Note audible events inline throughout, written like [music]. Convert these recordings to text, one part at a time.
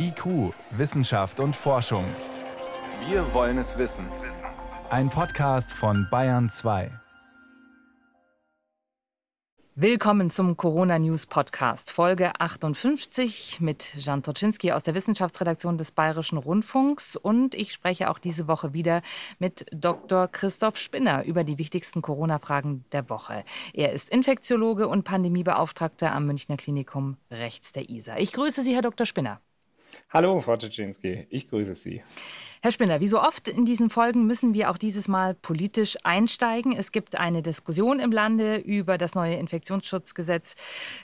IQ, Wissenschaft und Forschung. Wir wollen es wissen. Ein Podcast von Bayern 2. Willkommen zum Corona News Podcast, Folge 58 mit Jan Toczynski aus der Wissenschaftsredaktion des Bayerischen Rundfunks. Und ich spreche auch diese Woche wieder mit Dr. Christoph Spinner über die wichtigsten Corona-Fragen der Woche. Er ist Infektiologe und Pandemiebeauftragter am Münchner Klinikum rechts der ISA. Ich grüße Sie, Herr Dr. Spinner. Hallo, Frau Toczynski. Ich grüße Sie. Herr Spinner, wie so oft in diesen Folgen müssen wir auch dieses Mal politisch einsteigen. Es gibt eine Diskussion im Lande über das neue Infektionsschutzgesetz.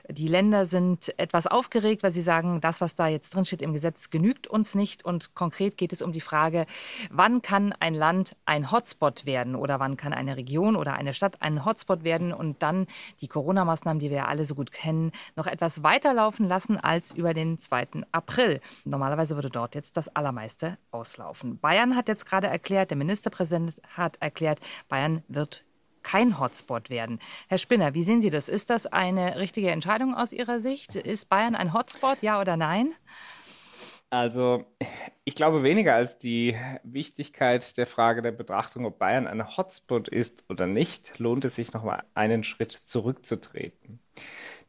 Die Länder sind etwas aufgeregt, weil sie sagen, das, was da jetzt drinsteht im Gesetz, genügt uns nicht. Und konkret geht es um die Frage, wann kann ein Land ein Hotspot werden oder wann kann eine Region oder eine Stadt ein Hotspot werden und dann die Corona-Maßnahmen, die wir ja alle so gut kennen, noch etwas weiterlaufen lassen als über den 2. April. Normalerweise würde dort jetzt das Allermeiste auslaufen laufen. Bayern hat jetzt gerade erklärt, der Ministerpräsident hat erklärt, Bayern wird kein Hotspot werden. Herr Spinner, wie sehen Sie das? Ist das eine richtige Entscheidung aus Ihrer Sicht? Ist Bayern ein Hotspot, ja oder nein? Also, ich glaube weniger als die Wichtigkeit der Frage der Betrachtung, ob Bayern ein Hotspot ist oder nicht, lohnt es sich noch mal einen Schritt zurückzutreten.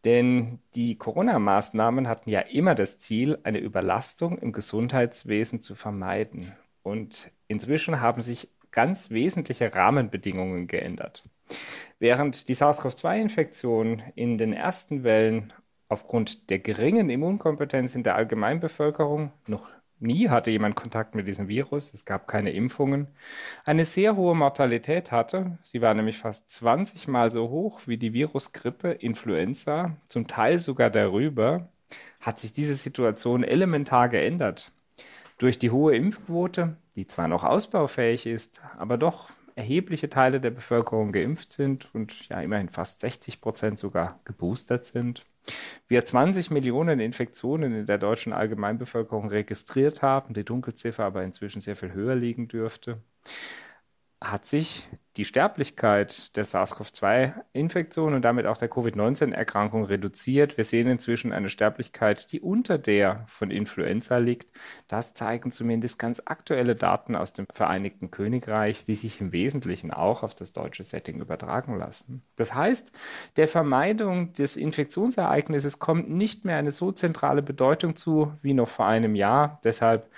Denn die Corona-Maßnahmen hatten ja immer das Ziel, eine Überlastung im Gesundheitswesen zu vermeiden. Und inzwischen haben sich ganz wesentliche Rahmenbedingungen geändert. Während die SARS-CoV-2-Infektion in den ersten Wellen aufgrund der geringen Immunkompetenz in der Allgemeinbevölkerung noch nie hatte jemand Kontakt mit diesem Virus, es gab keine Impfungen, eine sehr hohe Mortalität hatte. Sie war nämlich fast 20 Mal so hoch wie die Virusgrippe Influenza, zum Teil sogar darüber, hat sich diese Situation elementar geändert. Durch die hohe Impfquote, die zwar noch ausbaufähig ist, aber doch erhebliche Teile der Bevölkerung geimpft sind und ja immerhin fast 60 Prozent sogar geboostert sind. Wir 20 Millionen Infektionen in der deutschen Allgemeinbevölkerung registriert haben, die Dunkelziffer aber inzwischen sehr viel höher liegen dürfte hat sich die Sterblichkeit der SARS-CoV-2-Infektion und damit auch der Covid-19-Erkrankung reduziert. Wir sehen inzwischen eine Sterblichkeit, die unter der von Influenza liegt. Das zeigen zumindest ganz aktuelle Daten aus dem Vereinigten Königreich, die sich im Wesentlichen auch auf das deutsche Setting übertragen lassen. Das heißt, der Vermeidung des Infektionsereignisses kommt nicht mehr eine so zentrale Bedeutung zu wie noch vor einem Jahr. Deshalb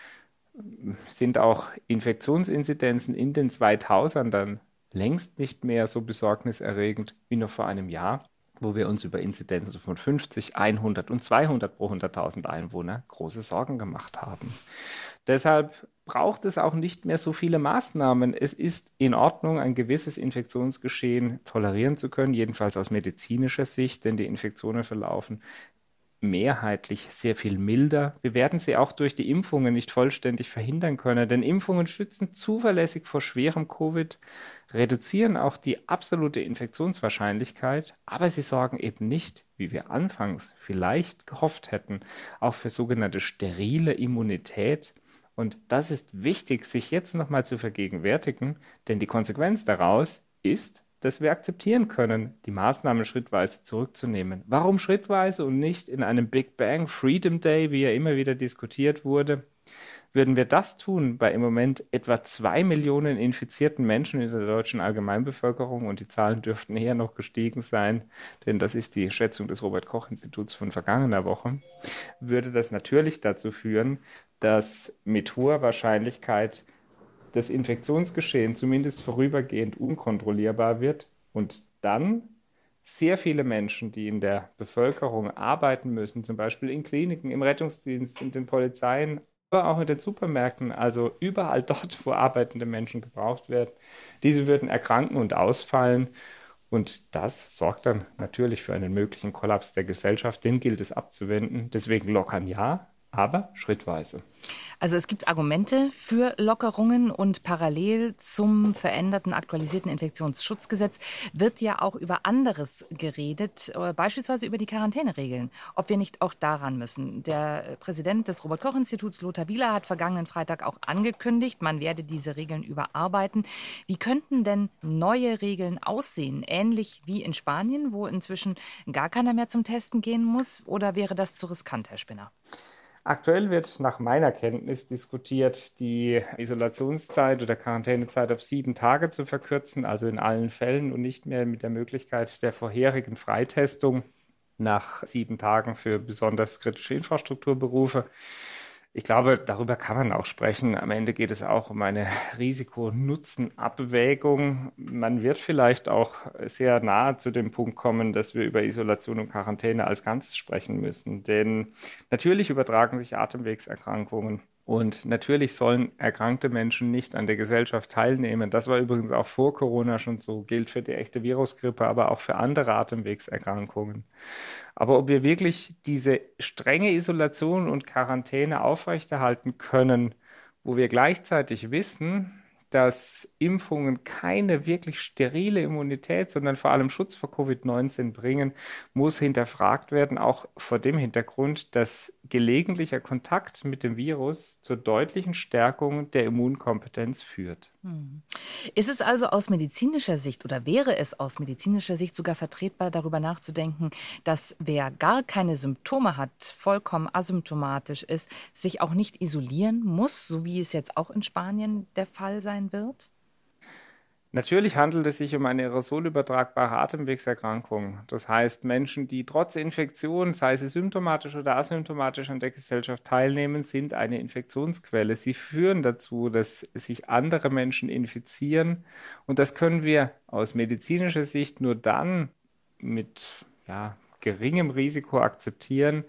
sind auch Infektionsinzidenzen in den 2000ern längst nicht mehr so besorgniserregend wie noch vor einem Jahr, wo wir uns über Inzidenzen von 50, 100 und 200 pro 100.000 Einwohner große Sorgen gemacht haben. Deshalb braucht es auch nicht mehr so viele Maßnahmen. Es ist in Ordnung, ein gewisses Infektionsgeschehen tolerieren zu können, jedenfalls aus medizinischer Sicht, denn die Infektionen verlaufen mehrheitlich sehr viel milder. Wir werden sie auch durch die Impfungen nicht vollständig verhindern können, denn Impfungen schützen zuverlässig vor schwerem Covid, reduzieren auch die absolute Infektionswahrscheinlichkeit, aber sie sorgen eben nicht, wie wir anfangs vielleicht gehofft hätten, auch für sogenannte sterile Immunität. Und das ist wichtig, sich jetzt nochmal zu vergegenwärtigen, denn die Konsequenz daraus ist, dass wir akzeptieren können, die Maßnahmen schrittweise zurückzunehmen. Warum schrittweise und nicht in einem Big Bang Freedom Day, wie er immer wieder diskutiert wurde? Würden wir das tun bei im Moment etwa zwei Millionen infizierten Menschen in der deutschen Allgemeinbevölkerung und die Zahlen dürften eher noch gestiegen sein, denn das ist die Schätzung des Robert Koch Instituts von vergangener Woche, würde das natürlich dazu führen, dass mit hoher Wahrscheinlichkeit das Infektionsgeschehen zumindest vorübergehend unkontrollierbar wird und dann sehr viele Menschen, die in der Bevölkerung arbeiten müssen, zum Beispiel in Kliniken, im Rettungsdienst, in den Polizeien, aber auch in den Supermärkten, also überall [laughs] dort, wo arbeitende Menschen gebraucht werden, diese würden erkranken und ausfallen. Und das sorgt dann natürlich für einen möglichen Kollaps der Gesellschaft. Den gilt es abzuwenden. Deswegen lockern ja, aber schrittweise. Also es gibt Argumente für Lockerungen und parallel zum veränderten, aktualisierten Infektionsschutzgesetz wird ja auch über anderes geredet, äh, beispielsweise über die Quarantäneregeln, ob wir nicht auch daran müssen. Der Präsident des Robert-Koch-Instituts, Lothar Wieler, hat vergangenen Freitag auch angekündigt, man werde diese Regeln überarbeiten. Wie könnten denn neue Regeln aussehen? Ähnlich wie in Spanien, wo inzwischen gar keiner mehr zum Testen gehen muss? Oder wäre das zu riskant, Herr Spinner? Aktuell wird nach meiner Kenntnis diskutiert, die Isolationszeit oder Quarantänezeit auf sieben Tage zu verkürzen, also in allen Fällen und nicht mehr mit der Möglichkeit der vorherigen Freitestung nach sieben Tagen für besonders kritische Infrastrukturberufe. Ich glaube, darüber kann man auch sprechen. Am Ende geht es auch um eine Risiko-Nutzen-Abwägung. Man wird vielleicht auch sehr nahe zu dem Punkt kommen, dass wir über Isolation und Quarantäne als Ganzes sprechen müssen. Denn natürlich übertragen sich Atemwegserkrankungen und natürlich sollen erkrankte Menschen nicht an der Gesellschaft teilnehmen. Das war übrigens auch vor Corona schon so, gilt für die echte Virusgrippe, aber auch für andere Atemwegserkrankungen. Aber ob wir wirklich diese strenge Isolation und Quarantäne aufrechterhalten können, wo wir gleichzeitig wissen, dass Impfungen keine wirklich sterile Immunität, sondern vor allem Schutz vor Covid-19 bringen, muss hinterfragt werden, auch vor dem Hintergrund, dass gelegentlicher Kontakt mit dem Virus zur deutlichen Stärkung der Immunkompetenz führt. Ist es also aus medizinischer Sicht oder wäre es aus medizinischer Sicht sogar vertretbar, darüber nachzudenken, dass wer gar keine Symptome hat, vollkommen asymptomatisch ist, sich auch nicht isolieren muss, so wie es jetzt auch in Spanien der Fall sein wird? Natürlich handelt es sich um eine aerosolübertragbare Atemwegserkrankung. Das heißt, Menschen, die trotz Infektion, sei sie symptomatisch oder asymptomatisch an der Gesellschaft teilnehmen, sind eine Infektionsquelle. Sie führen dazu, dass sich andere Menschen infizieren. Und das können wir aus medizinischer Sicht nur dann mit ja, geringem Risiko akzeptieren,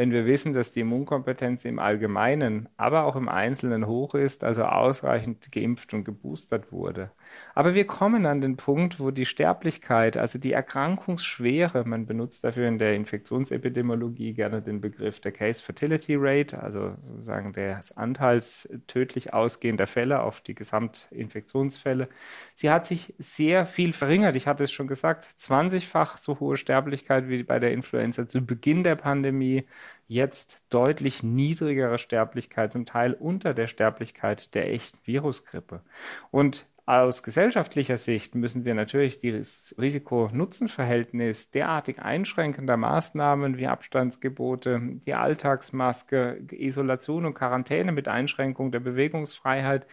wenn wir wissen, dass die Immunkompetenz im Allgemeinen, aber auch im Einzelnen hoch ist, also ausreichend geimpft und geboostert wurde. Aber wir kommen an den Punkt, wo die Sterblichkeit, also die Erkrankungsschwere, man benutzt dafür in der Infektionsepidemiologie gerne den Begriff der Case Fertility Rate, also sozusagen des Anteils tödlich ausgehender Fälle auf die Gesamtinfektionsfälle. Sie hat sich sehr viel verringert. Ich hatte es schon gesagt, 20-fach so hohe Sterblichkeit wie bei der Influenza zu Beginn der Pandemie jetzt deutlich niedrigere Sterblichkeit, zum Teil unter der Sterblichkeit der echten Virusgrippe. Und aus gesellschaftlicher Sicht müssen wir natürlich das Risiko-Nutzen-Verhältnis derartig einschränkender Maßnahmen wie Abstandsgebote, die Alltagsmaske, Isolation und Quarantäne mit Einschränkung der Bewegungsfreiheit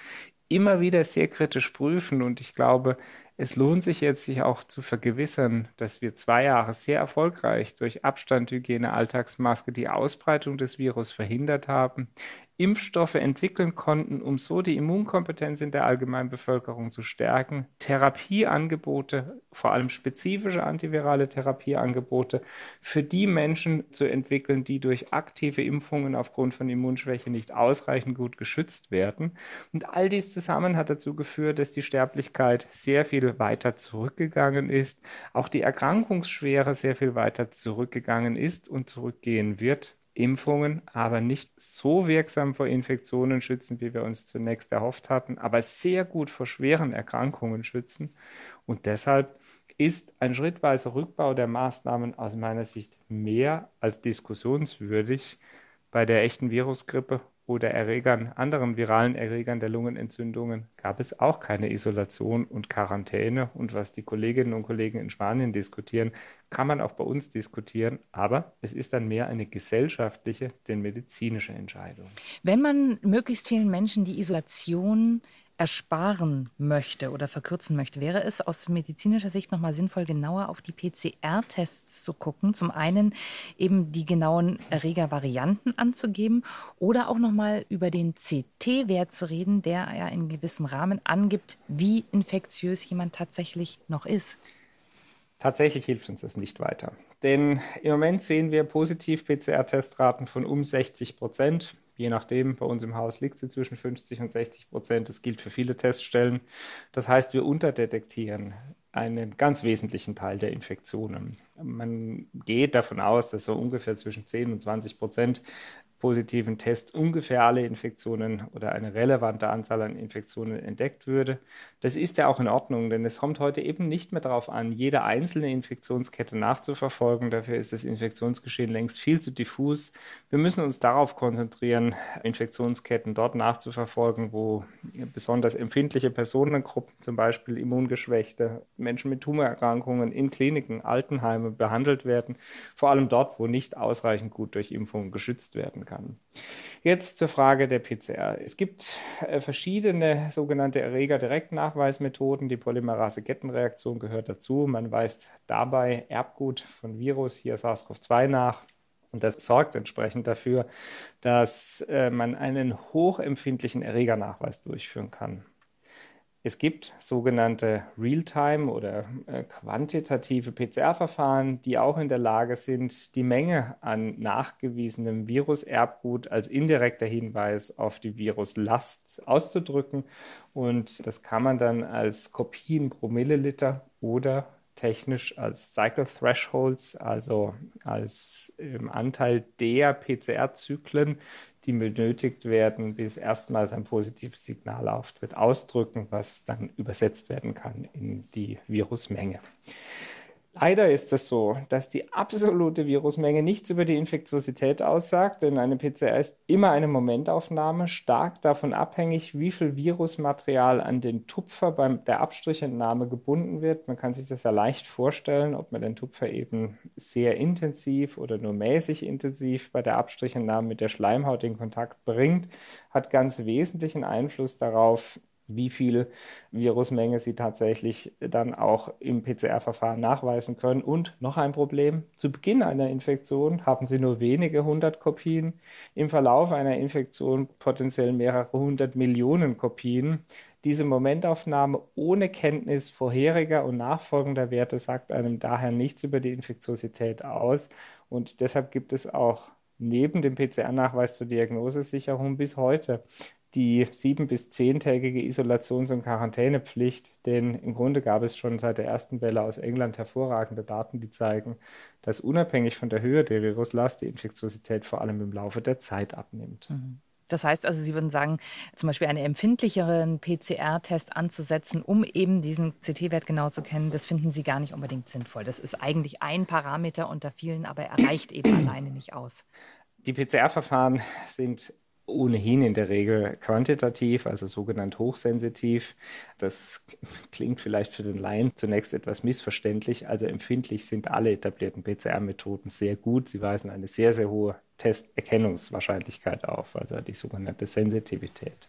immer wieder sehr kritisch prüfen. Und ich glaube, es lohnt sich jetzt, sich auch zu vergewissern, dass wir zwei Jahre sehr erfolgreich durch Abstand, Hygiene, Alltagsmaske die Ausbreitung des Virus verhindert haben. Impfstoffe entwickeln konnten, um so die Immunkompetenz in der allgemeinen Bevölkerung zu stärken, Therapieangebote, vor allem spezifische antivirale Therapieangebote für die Menschen zu entwickeln, die durch aktive Impfungen aufgrund von Immunschwäche nicht ausreichend gut geschützt werden. Und all dies zusammen hat dazu geführt, dass die Sterblichkeit sehr viel weiter zurückgegangen ist, auch die Erkrankungsschwere sehr viel weiter zurückgegangen ist und zurückgehen wird. Impfungen aber nicht so wirksam vor Infektionen schützen, wie wir uns zunächst erhofft hatten, aber sehr gut vor schweren Erkrankungen schützen. Und deshalb ist ein schrittweiser Rückbau der Maßnahmen aus meiner Sicht mehr als diskussionswürdig bei der echten Virusgrippe oder Erregern, anderen viralen Erregern der Lungenentzündungen gab es auch keine Isolation und Quarantäne. Und was die Kolleginnen und Kollegen in Spanien diskutieren, kann man auch bei uns diskutieren. Aber es ist dann mehr eine gesellschaftliche, denn medizinische Entscheidung. Wenn man möglichst vielen Menschen die Isolation ersparen möchte oder verkürzen möchte, wäre es aus medizinischer Sicht nochmal sinnvoll, genauer auf die PCR-Tests zu gucken. Zum einen eben die genauen Erregervarianten anzugeben oder auch nochmal über den CT-Wert zu reden, der ja in gewissem Rahmen angibt, wie infektiös jemand tatsächlich noch ist. Tatsächlich hilft uns das nicht weiter. Denn im Moment sehen wir positiv PCR-Testraten von um 60 Prozent je nachdem, bei uns im Haus liegt sie zwischen 50 und 60 Prozent. Das gilt für viele Teststellen. Das heißt, wir unterdetektieren einen ganz wesentlichen Teil der Infektionen. Man geht davon aus, dass so ungefähr zwischen 10 und 20 Prozent positiven Tests ungefähr alle Infektionen oder eine relevante Anzahl an Infektionen entdeckt würde. Das ist ja auch in Ordnung, denn es kommt heute eben nicht mehr darauf an, jede einzelne Infektionskette nachzuverfolgen. Dafür ist das Infektionsgeschehen längst viel zu diffus. Wir müssen uns darauf konzentrieren, Infektionsketten dort nachzuverfolgen, wo besonders empfindliche Personengruppen, zum Beispiel Immungeschwächte, Menschen mit Tumorerkrankungen in Kliniken, Altenheime behandelt werden. Vor allem dort, wo nicht ausreichend gut durch Impfungen geschützt werden kann. Jetzt zur Frage der PCR. Es gibt äh, verschiedene sogenannte Erreger-Direktnachweismethoden. Die Polymerase-Kettenreaktion gehört dazu. Man weist dabei Erbgut von Virus, hier SARS-CoV-2 nach. Und das sorgt entsprechend dafür, dass äh, man einen hochempfindlichen Erregernachweis durchführen kann. Es gibt sogenannte Realtime oder äh, quantitative PCR-Verfahren, die auch in der Lage sind, die Menge an nachgewiesenem Viruserbgut als indirekter Hinweis auf die Viruslast auszudrücken. Und das kann man dann als Kopien pro Milliliter oder technisch als Cycle Thresholds, also als ähm, Anteil der PCR-Zyklen, die benötigt werden, bis erstmals ein positives Signal auftritt, ausdrücken, was dann übersetzt werden kann in die Virusmenge. Leider ist es so, dass die absolute Virusmenge nichts über die Infektiosität aussagt, denn eine PCR ist immer eine Momentaufnahme, stark davon abhängig, wie viel Virusmaterial an den Tupfer bei der Abstrichentnahme gebunden wird. Man kann sich das ja leicht vorstellen, ob man den Tupfer eben sehr intensiv oder nur mäßig intensiv bei der Abstrichentnahme mit der Schleimhaut in Kontakt bringt, hat ganz wesentlichen Einfluss darauf, wie viel Virusmenge sie tatsächlich dann auch im PCR-Verfahren nachweisen können. Und noch ein Problem, zu Beginn einer Infektion haben sie nur wenige hundert Kopien, im Verlauf einer Infektion potenziell mehrere hundert Millionen Kopien. Diese Momentaufnahme ohne Kenntnis vorheriger und nachfolgender Werte sagt einem daher nichts über die Infektiosität aus. Und deshalb gibt es auch neben dem PCR-Nachweis zur Diagnosesicherung bis heute die sieben- bis zehntägige Isolations- und Quarantänepflicht, denn im Grunde gab es schon seit der ersten Welle aus England hervorragende Daten, die zeigen, dass unabhängig von der Höhe der Viruslast die Infektiosität vor allem im Laufe der Zeit abnimmt. Mhm. Das heißt also, Sie würden sagen, zum Beispiel einen empfindlicheren PCR-Test anzusetzen, um eben diesen CT-Wert genau zu kennen, das finden Sie gar nicht unbedingt sinnvoll. Das ist eigentlich ein Parameter unter vielen, aber er reicht eben [clears throat] alleine nicht aus. Die PCR-Verfahren sind ohnehin in der Regel quantitativ, also sogenannt hochsensitiv. Das klingt vielleicht für den Laien zunächst etwas missverständlich. Also empfindlich sind alle etablierten PCR-Methoden sehr gut. Sie weisen eine sehr, sehr hohe Testerkennungswahrscheinlichkeit auf, also die sogenannte Sensitivität.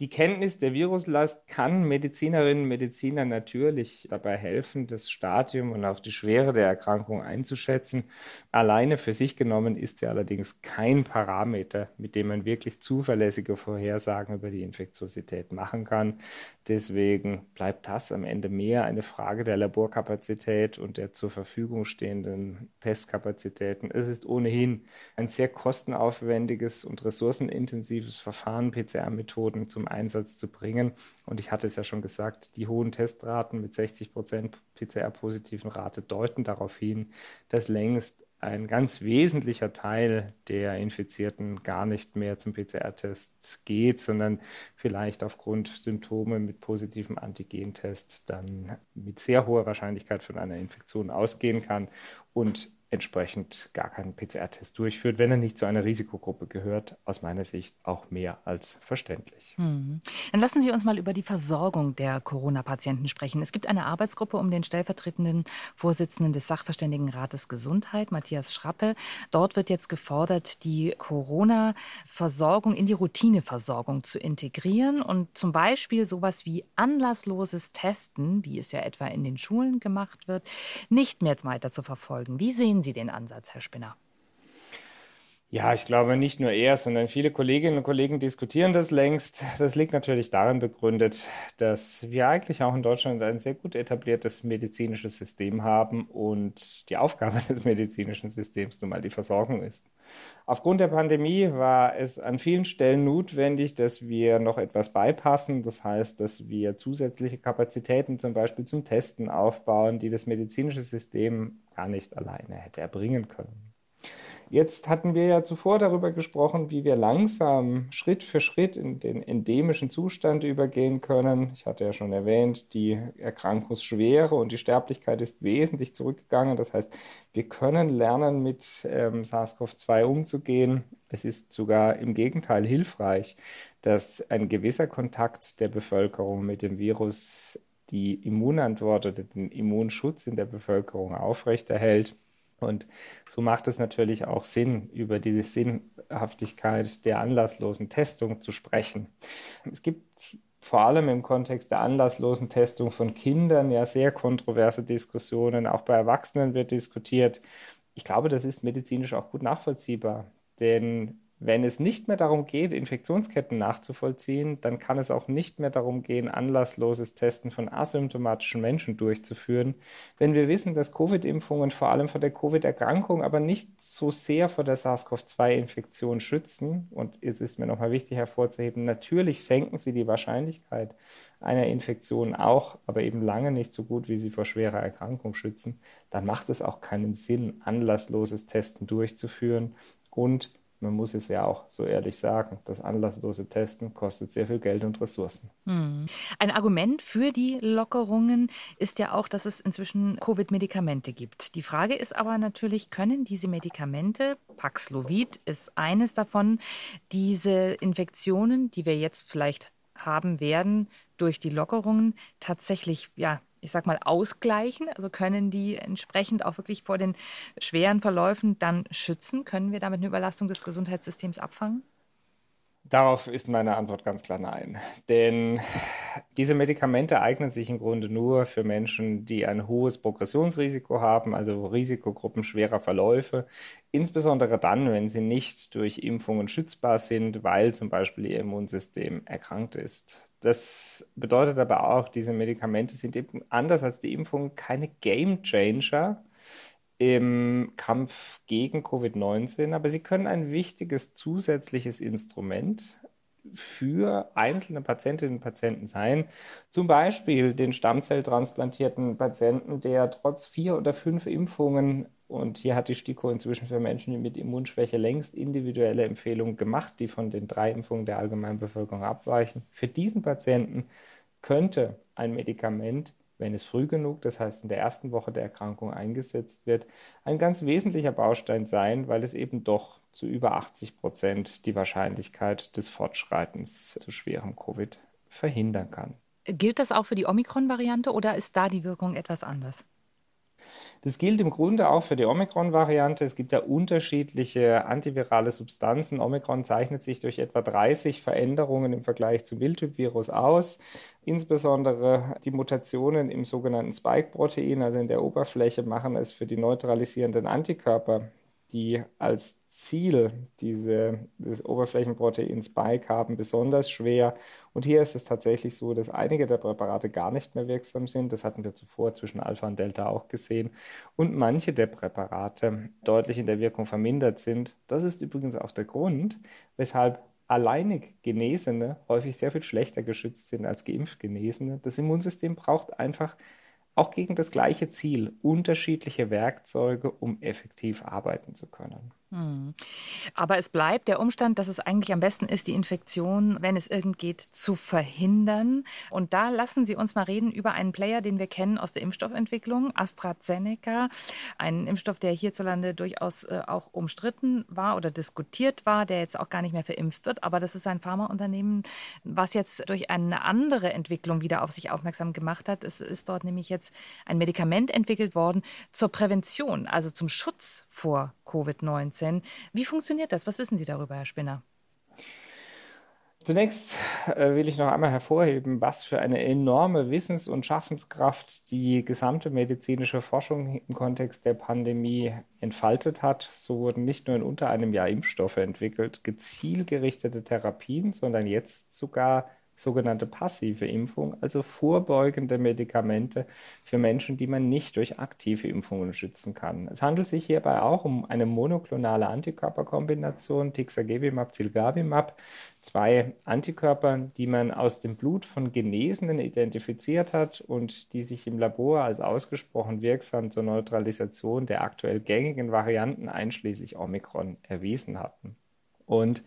Die Kenntnis der Viruslast kann Medizinerinnen und Medizinern natürlich dabei helfen, das Stadium und auch die Schwere der Erkrankung einzuschätzen. Alleine für sich genommen ist sie allerdings kein Parameter, mit dem man wirklich zuverlässige Vorhersagen über die Infektiosität machen kann. Deswegen bleibt das am Ende mehr eine Frage der Laborkapazität und der zur Verfügung stehenden Testkapazitäten. Es ist ohnehin ein sehr kostenaufwendiges und ressourcenintensives Verfahren, PCR-Methoden Einsatz zu bringen. Und ich hatte es ja schon gesagt, die hohen Testraten mit 60 Prozent PCR-positiven Rate deuten darauf hin, dass längst ein ganz wesentlicher Teil der Infizierten gar nicht mehr zum PCR-Test geht, sondern vielleicht aufgrund Symptome mit positivem Antigentest dann mit sehr hoher Wahrscheinlichkeit von einer Infektion ausgehen kann und entsprechend gar keinen PCR-Test durchführt, wenn er nicht zu einer Risikogruppe gehört, aus meiner Sicht auch mehr als verständlich. Hm. Dann lassen Sie uns mal über die Versorgung der Corona-Patienten sprechen. Es gibt eine Arbeitsgruppe um den stellvertretenden Vorsitzenden des Sachverständigenrates Gesundheit, Matthias Schrappe. Dort wird jetzt gefordert, die Corona-Versorgung in die Routineversorgung zu integrieren und zum Beispiel sowas wie anlassloses Testen, wie es ja etwa in den Schulen gemacht wird, nicht mehr weiter zu verfolgen. Wie sehen sehen Sie den Ansatz, Herr Spinner? Ja, ich glaube nicht nur er, sondern viele Kolleginnen und Kollegen diskutieren das längst. Das liegt natürlich darin begründet, dass wir eigentlich auch in Deutschland ein sehr gut etabliertes medizinisches System haben und die Aufgabe [laughs] des medizinischen Systems nun mal die Versorgung ist. Aufgrund der Pandemie war es an vielen Stellen notwendig, dass wir noch etwas beipassen. Das heißt, dass wir zusätzliche Kapazitäten zum Beispiel zum Testen aufbauen, die das medizinische System gar nicht alleine hätte erbringen können. Jetzt hatten wir ja zuvor darüber gesprochen, wie wir langsam Schritt für Schritt in den endemischen Zustand übergehen können. Ich hatte ja schon erwähnt, die Erkrankungsschwere und die Sterblichkeit ist wesentlich zurückgegangen. Das heißt, wir können lernen, mit ähm, SARS-CoV-2 umzugehen. Es ist sogar im Gegenteil hilfreich, dass ein gewisser Kontakt der Bevölkerung mit dem Virus die Immunantwort oder den Immunschutz in der Bevölkerung aufrechterhält. Und so macht es natürlich auch Sinn, über diese Sinnhaftigkeit der anlasslosen Testung zu sprechen. Es gibt vor allem im Kontext der anlasslosen Testung von Kindern ja sehr kontroverse Diskussionen. Auch bei Erwachsenen wird diskutiert. Ich glaube, das ist medizinisch auch gut nachvollziehbar, denn wenn es nicht mehr darum geht, Infektionsketten nachzuvollziehen, dann kann es auch nicht mehr darum gehen, anlassloses Testen von asymptomatischen Menschen durchzuführen. Wenn wir wissen, dass Covid-Impfungen vor allem vor der Covid-Erkrankung, aber nicht so sehr vor der SARS-CoV-2-Infektion schützen, und es ist mir nochmal wichtig hervorzuheben, natürlich senken sie die Wahrscheinlichkeit einer Infektion auch, aber eben lange nicht so gut, wie sie vor schwerer Erkrankung schützen, dann macht es auch keinen Sinn, anlassloses Testen durchzuführen und man muss es ja auch so ehrlich sagen, das anlasslose Testen kostet sehr viel Geld und Ressourcen. Hm. Ein Argument für die Lockerungen ist ja auch, dass es inzwischen Covid-Medikamente gibt. Die Frage ist aber natürlich, können diese Medikamente, Paxlovid ist eines davon, diese Infektionen, die wir jetzt vielleicht haben werden, durch die Lockerungen tatsächlich ja, ich sag mal, ausgleichen? Also können die entsprechend auch wirklich vor den schweren Verläufen dann schützen? Können wir damit eine Überlastung des Gesundheitssystems abfangen? Darauf ist meine Antwort ganz klar nein. Denn diese Medikamente eignen sich im Grunde nur für Menschen, die ein hohes Progressionsrisiko haben, also Risikogruppen schwerer Verläufe, insbesondere dann, wenn sie nicht durch Impfungen schützbar sind, weil zum Beispiel ihr Immunsystem erkrankt ist. Das bedeutet aber auch, diese Medikamente sind eben anders als die Impfung keine Game Changer im Kampf gegen Covid-19, aber sie können ein wichtiges zusätzliches Instrument für einzelne Patientinnen und Patienten sein. Zum Beispiel den stammzelltransplantierten Patienten, der trotz vier oder fünf Impfungen und hier hat die STIKO inzwischen für Menschen mit Immunschwäche längst individuelle Empfehlungen gemacht, die von den drei Impfungen der allgemeinen Bevölkerung abweichen. Für diesen Patienten könnte ein Medikament, wenn es früh genug, das heißt in der ersten Woche der Erkrankung eingesetzt wird, ein ganz wesentlicher Baustein sein, weil es eben doch zu über 80 Prozent die Wahrscheinlichkeit des Fortschreitens zu schwerem Covid verhindern kann. Gilt das auch für die Omikron-Variante oder ist da die Wirkung etwas anders? Das gilt im Grunde auch für die Omikron-Variante. Es gibt ja unterschiedliche antivirale Substanzen. Omikron zeichnet sich durch etwa 30 Veränderungen im Vergleich zum Wildtyp-Virus aus. Insbesondere die Mutationen im sogenannten Spike-Protein, also in der Oberfläche, machen es für die neutralisierenden Antikörper die als Ziel diese, das Oberflächenprotein Spike haben, besonders schwer. Und hier ist es tatsächlich so, dass einige der Präparate gar nicht mehr wirksam sind. Das hatten wir zuvor zwischen Alpha und Delta auch gesehen. Und manche der Präparate deutlich in der Wirkung vermindert sind. Das ist übrigens auch der Grund, weshalb alleinig Genesene häufig sehr viel schlechter geschützt sind als geimpft Genesene. Das Immunsystem braucht einfach auch gegen das gleiche Ziel unterschiedliche Werkzeuge, um effektiv arbeiten zu können. Hm. Aber es bleibt der Umstand, dass es eigentlich am besten ist, die Infektion, wenn es irgend geht, zu verhindern. Und da lassen Sie uns mal reden über einen Player, den wir kennen aus der Impfstoffentwicklung, AstraZeneca. Ein Impfstoff, der hierzulande durchaus äh, auch umstritten war oder diskutiert war, der jetzt auch gar nicht mehr verimpft wird. Aber das ist ein Pharmaunternehmen, was jetzt durch eine andere Entwicklung wieder auf sich aufmerksam gemacht hat. Es ist dort nämlich jetzt ein Medikament entwickelt worden zur Prävention, also zum Schutz vor Covid-19. Wie funktioniert das? Was wissen Sie darüber, Herr Spinner? Zunächst äh, will ich noch einmal hervorheben, was für eine enorme Wissens- und Schaffenskraft die gesamte medizinische Forschung im Kontext der Pandemie entfaltet hat. So wurden nicht nur in unter einem Jahr Impfstoffe entwickelt, gezielgerichtete Therapien, sondern jetzt sogar sogenannte passive Impfung, also vorbeugende Medikamente für Menschen, die man nicht durch aktive Impfungen schützen kann. Es handelt sich hierbei auch um eine monoklonale Antikörperkombination Tixagevimab-Zilgavimab, zwei Antikörper, die man aus dem Blut von Genesenen identifiziert hat und die sich im Labor als ausgesprochen wirksam zur Neutralisation der aktuell gängigen Varianten einschließlich Omikron erwiesen hatten. Und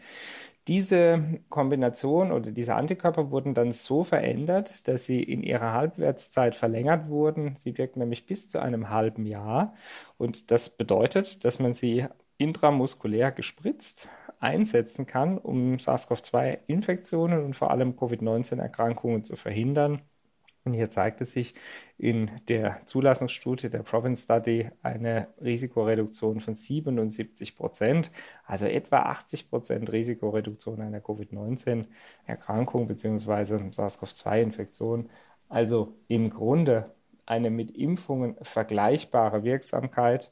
diese Kombination oder diese Antikörper wurden dann so verändert, dass sie in ihrer Halbwertszeit verlängert wurden. Sie wirken nämlich bis zu einem halben Jahr. Und das bedeutet, dass man sie intramuskulär gespritzt einsetzen kann, um SARS-CoV-2-Infektionen und vor allem Covid-19-Erkrankungen zu verhindern. Und hier zeigte sich in der Zulassungsstudie der Province Study eine Risikoreduktion von 77 Prozent, also etwa 80 Prozent Risikoreduktion einer Covid-19-Erkrankung bzw. SARS-CoV-2-Infektion. Also im Grunde eine mit Impfungen vergleichbare Wirksamkeit.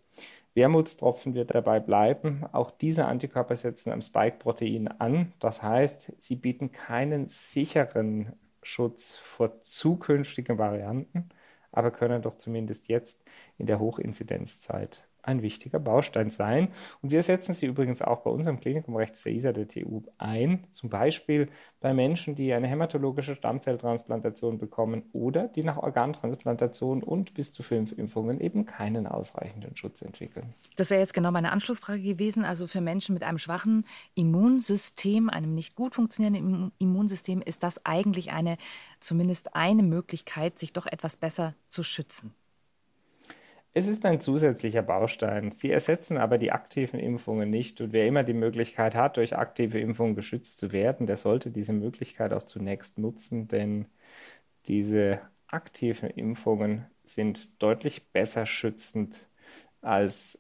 Wermutstropfen wird dabei bleiben. Auch diese Antikörper setzen am Spike-Protein an. Das heißt, sie bieten keinen sicheren Schutz vor zukünftigen Varianten, aber können doch zumindest jetzt in der Hochinzidenzzeit ein wichtiger Baustein sein. Und wir setzen sie übrigens auch bei unserem Klinikum rechts der ISA der TU ein, zum Beispiel bei Menschen, die eine hämatologische Stammzelltransplantation bekommen oder die nach Organtransplantation und bis zu fünf Impfungen eben keinen ausreichenden Schutz entwickeln. Das wäre jetzt genau meine Anschlussfrage gewesen. Also für Menschen mit einem schwachen Immunsystem, einem nicht gut funktionierenden Immunsystem, ist das eigentlich eine, zumindest eine Möglichkeit, sich doch etwas besser zu schützen. Es ist ein zusätzlicher Baustein. Sie ersetzen aber die aktiven Impfungen nicht. Und wer immer die Möglichkeit hat, durch aktive Impfungen geschützt zu werden, der sollte diese Möglichkeit auch zunächst nutzen, denn diese aktiven Impfungen sind deutlich besser schützend als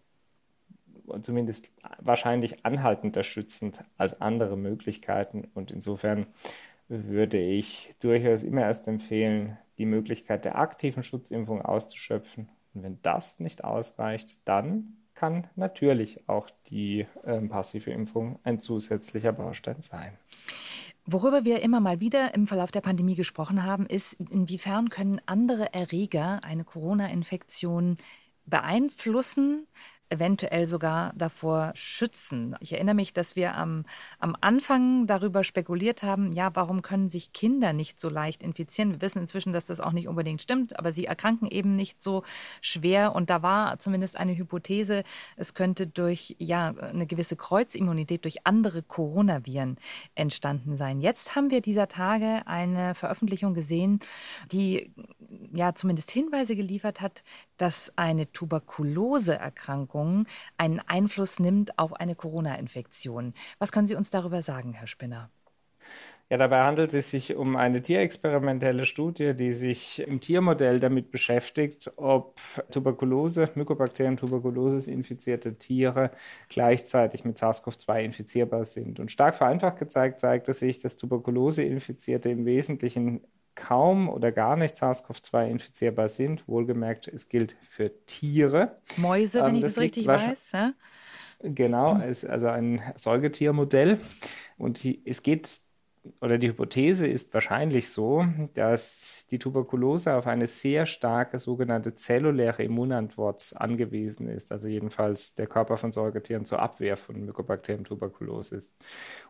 zumindest wahrscheinlich anhaltender schützend als andere Möglichkeiten. Und insofern würde ich durchaus immer erst empfehlen, die Möglichkeit der aktiven Schutzimpfung auszuschöpfen und wenn das nicht ausreicht, dann kann natürlich auch die äh, passive Impfung ein zusätzlicher Baustein sein. Worüber wir immer mal wieder im Verlauf der Pandemie gesprochen haben, ist, inwiefern können andere Erreger eine Corona-Infektion beeinflussen? Eventuell sogar davor schützen. Ich erinnere mich, dass wir am, am Anfang darüber spekuliert haben, ja, warum können sich Kinder nicht so leicht infizieren? Wir wissen inzwischen, dass das auch nicht unbedingt stimmt, aber sie erkranken eben nicht so schwer. Und da war zumindest eine Hypothese, es könnte durch ja, eine gewisse Kreuzimmunität durch andere Coronaviren entstanden sein. Jetzt haben wir dieser Tage eine Veröffentlichung gesehen, die ja zumindest Hinweise geliefert hat, dass eine Tuberkuloseerkrankung einen Einfluss nimmt auf eine Corona-Infektion. Was können Sie uns darüber sagen, Herr Spinner? Ja, dabei handelt es sich um eine tierexperimentelle Studie, die sich im Tiermodell damit beschäftigt, ob Tuberkulose, Mycobacterium tuberculosis infizierte Tiere gleichzeitig mit SARS-CoV-2 infizierbar sind. Und stark vereinfacht gezeigt zeigt es sich, dass Tuberkulose-Infizierte im Wesentlichen kaum oder gar nicht SARS-CoV-2 infizierbar sind. Wohlgemerkt, es gilt für Tiere. Mäuse, wenn ähm, ich das, das richtig weiß. Ja? Genau, hm. ist also ein Säugetiermodell. Und es geht oder die Hypothese ist wahrscheinlich so, dass die Tuberkulose auf eine sehr starke sogenannte zelluläre Immunantwort angewiesen ist, also jedenfalls der Körper von Säugetieren zur Abwehr von Mycobacterium tuberculosis.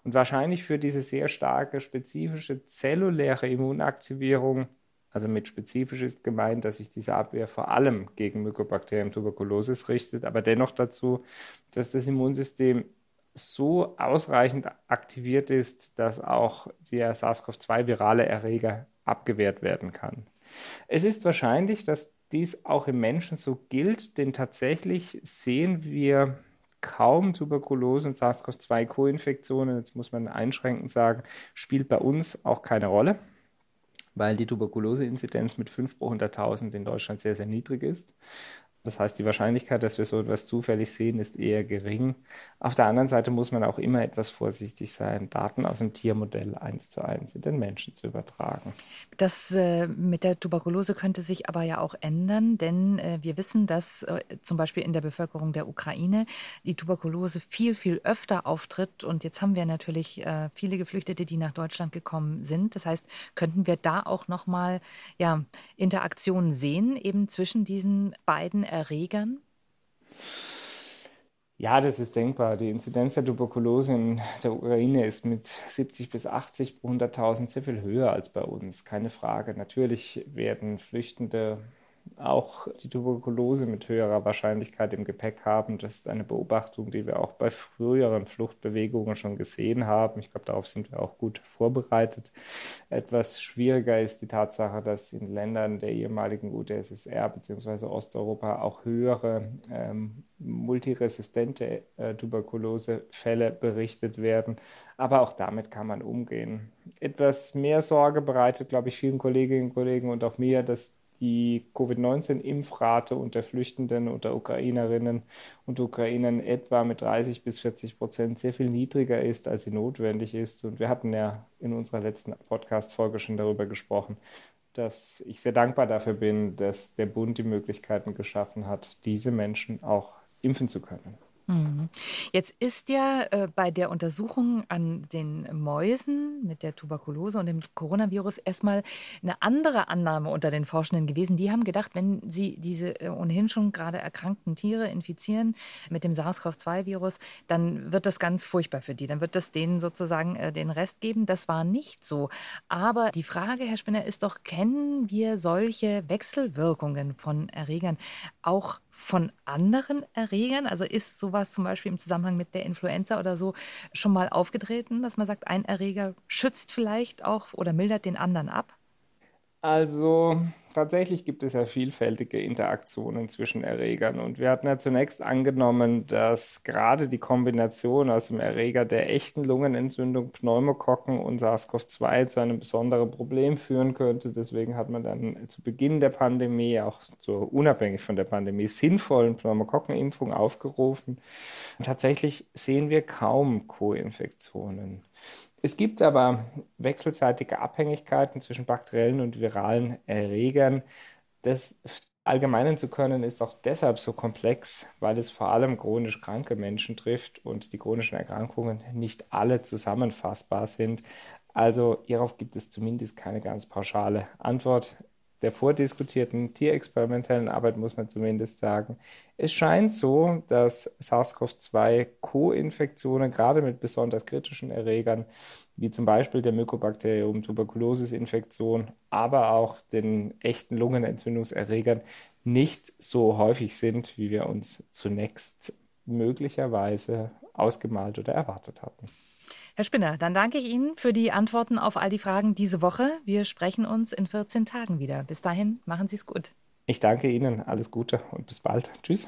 Und wahrscheinlich für diese sehr starke spezifische zelluläre Immunaktivierung also mit spezifisch ist gemeint, dass sich diese Abwehr vor allem gegen Mycobacterium tuberculosis richtet, aber dennoch dazu, dass das Immunsystem so ausreichend aktiviert ist, dass auch der SARS-CoV-2-virale Erreger abgewehrt werden kann. Es ist wahrscheinlich, dass dies auch im Menschen so gilt, denn tatsächlich sehen wir kaum Tuberkulose und SARS-CoV-2-Koinfektionen. Jetzt muss man einschränkend sagen, spielt bei uns auch keine Rolle, weil die Tuberkulose-Inzidenz mit 5 pro 100.000 in Deutschland sehr, sehr niedrig ist. Das heißt, die Wahrscheinlichkeit, dass wir so etwas zufällig sehen, ist eher gering. Auf der anderen Seite muss man auch immer etwas vorsichtig sein, Daten aus dem Tiermodell eins zu eins in den Menschen zu übertragen. Das äh, mit der Tuberkulose könnte sich aber ja auch ändern, denn äh, wir wissen, dass äh, zum Beispiel in der Bevölkerung der Ukraine die Tuberkulose viel, viel öfter auftritt. Und jetzt haben wir natürlich äh, viele Geflüchtete, die nach Deutschland gekommen sind. Das heißt, könnten wir da auch nochmal ja, Interaktionen sehen, eben zwischen diesen beiden Erregern? Ja, das ist denkbar. Die Inzidenz der Tuberkulose in der Ukraine ist mit 70 bis 80 pro 100.000 sehr viel höher als bei uns. Keine Frage. Natürlich werden Flüchtende auch die Tuberkulose mit höherer Wahrscheinlichkeit im Gepäck haben. Das ist eine Beobachtung, die wir auch bei früheren Fluchtbewegungen schon gesehen haben. Ich glaube, darauf sind wir auch gut vorbereitet. Etwas schwieriger ist die Tatsache, dass in Ländern der ehemaligen UdSSR bzw. Osteuropa auch höhere ähm, multiresistente äh, Tuberkulosefälle berichtet werden. Aber auch damit kann man umgehen. Etwas mehr Sorge bereitet, glaube ich, vielen Kolleginnen und Kollegen und auch mir, dass die Covid-19-Impfrate unter Flüchtenden, unter Ukrainerinnen und Ukrainern etwa mit 30 bis 40 Prozent sehr viel niedriger ist, als sie notwendig ist. Und wir hatten ja in unserer letzten Podcast-Folge schon darüber gesprochen, dass ich sehr dankbar dafür bin, dass der Bund die Möglichkeiten geschaffen hat, diese Menschen auch impfen zu können. Mhm. Jetzt ist ja äh, bei der Untersuchung an den Mäusen mit der Tuberkulose und dem Coronavirus erstmal eine andere Annahme unter den Forschenden gewesen. Die haben gedacht, wenn sie diese äh, ohnehin schon gerade erkrankten Tiere infizieren mit dem SARS-CoV-2-Virus, dann wird das ganz furchtbar für die. Dann wird das denen sozusagen äh, den Rest geben. Das war nicht so. Aber die Frage, Herr Spinner, ist doch, kennen wir solche Wechselwirkungen von Erregern auch von anderen Erregern? Also ist sowas zum Beispiel im Zusammenhang mit der Influenza oder so schon mal aufgetreten, dass man sagt, ein Erreger schützt vielleicht auch oder mildert den anderen ab? Also tatsächlich gibt es ja vielfältige Interaktionen zwischen Erregern. Und wir hatten ja zunächst angenommen, dass gerade die Kombination aus dem Erreger der echten Lungenentzündung, Pneumokokken und SARS-CoV-2 zu einem besonderen Problem führen könnte. Deswegen hat man dann zu Beginn der Pandemie, auch zur unabhängig von der Pandemie, sinnvollen Pneumokokkenimpfung aufgerufen. Und tatsächlich sehen wir kaum Co-Infektionen. Es gibt aber wechselseitige Abhängigkeiten zwischen bakteriellen und viralen Erregern. Das allgemeinen zu können, ist auch deshalb so komplex, weil es vor allem chronisch kranke Menschen trifft und die chronischen Erkrankungen nicht alle zusammenfassbar sind. Also hierauf gibt es zumindest keine ganz pauschale Antwort der vordiskutierten tierexperimentellen Arbeit muss man zumindest sagen, es scheint so, dass SARS-CoV-2 Co-Infektionen gerade mit besonders kritischen Erregern, wie zum Beispiel der Mycobacterium tuberculosis-Infektion, aber auch den echten Lungenentzündungserregern nicht so häufig sind, wie wir uns zunächst möglicherweise ausgemalt oder erwartet hatten. Herr Spinner, dann danke ich Ihnen für die Antworten auf all die Fragen diese Woche. Wir sprechen uns in 14 Tagen wieder. Bis dahin, machen Sie es gut. Ich danke Ihnen, alles Gute und bis bald. Tschüss.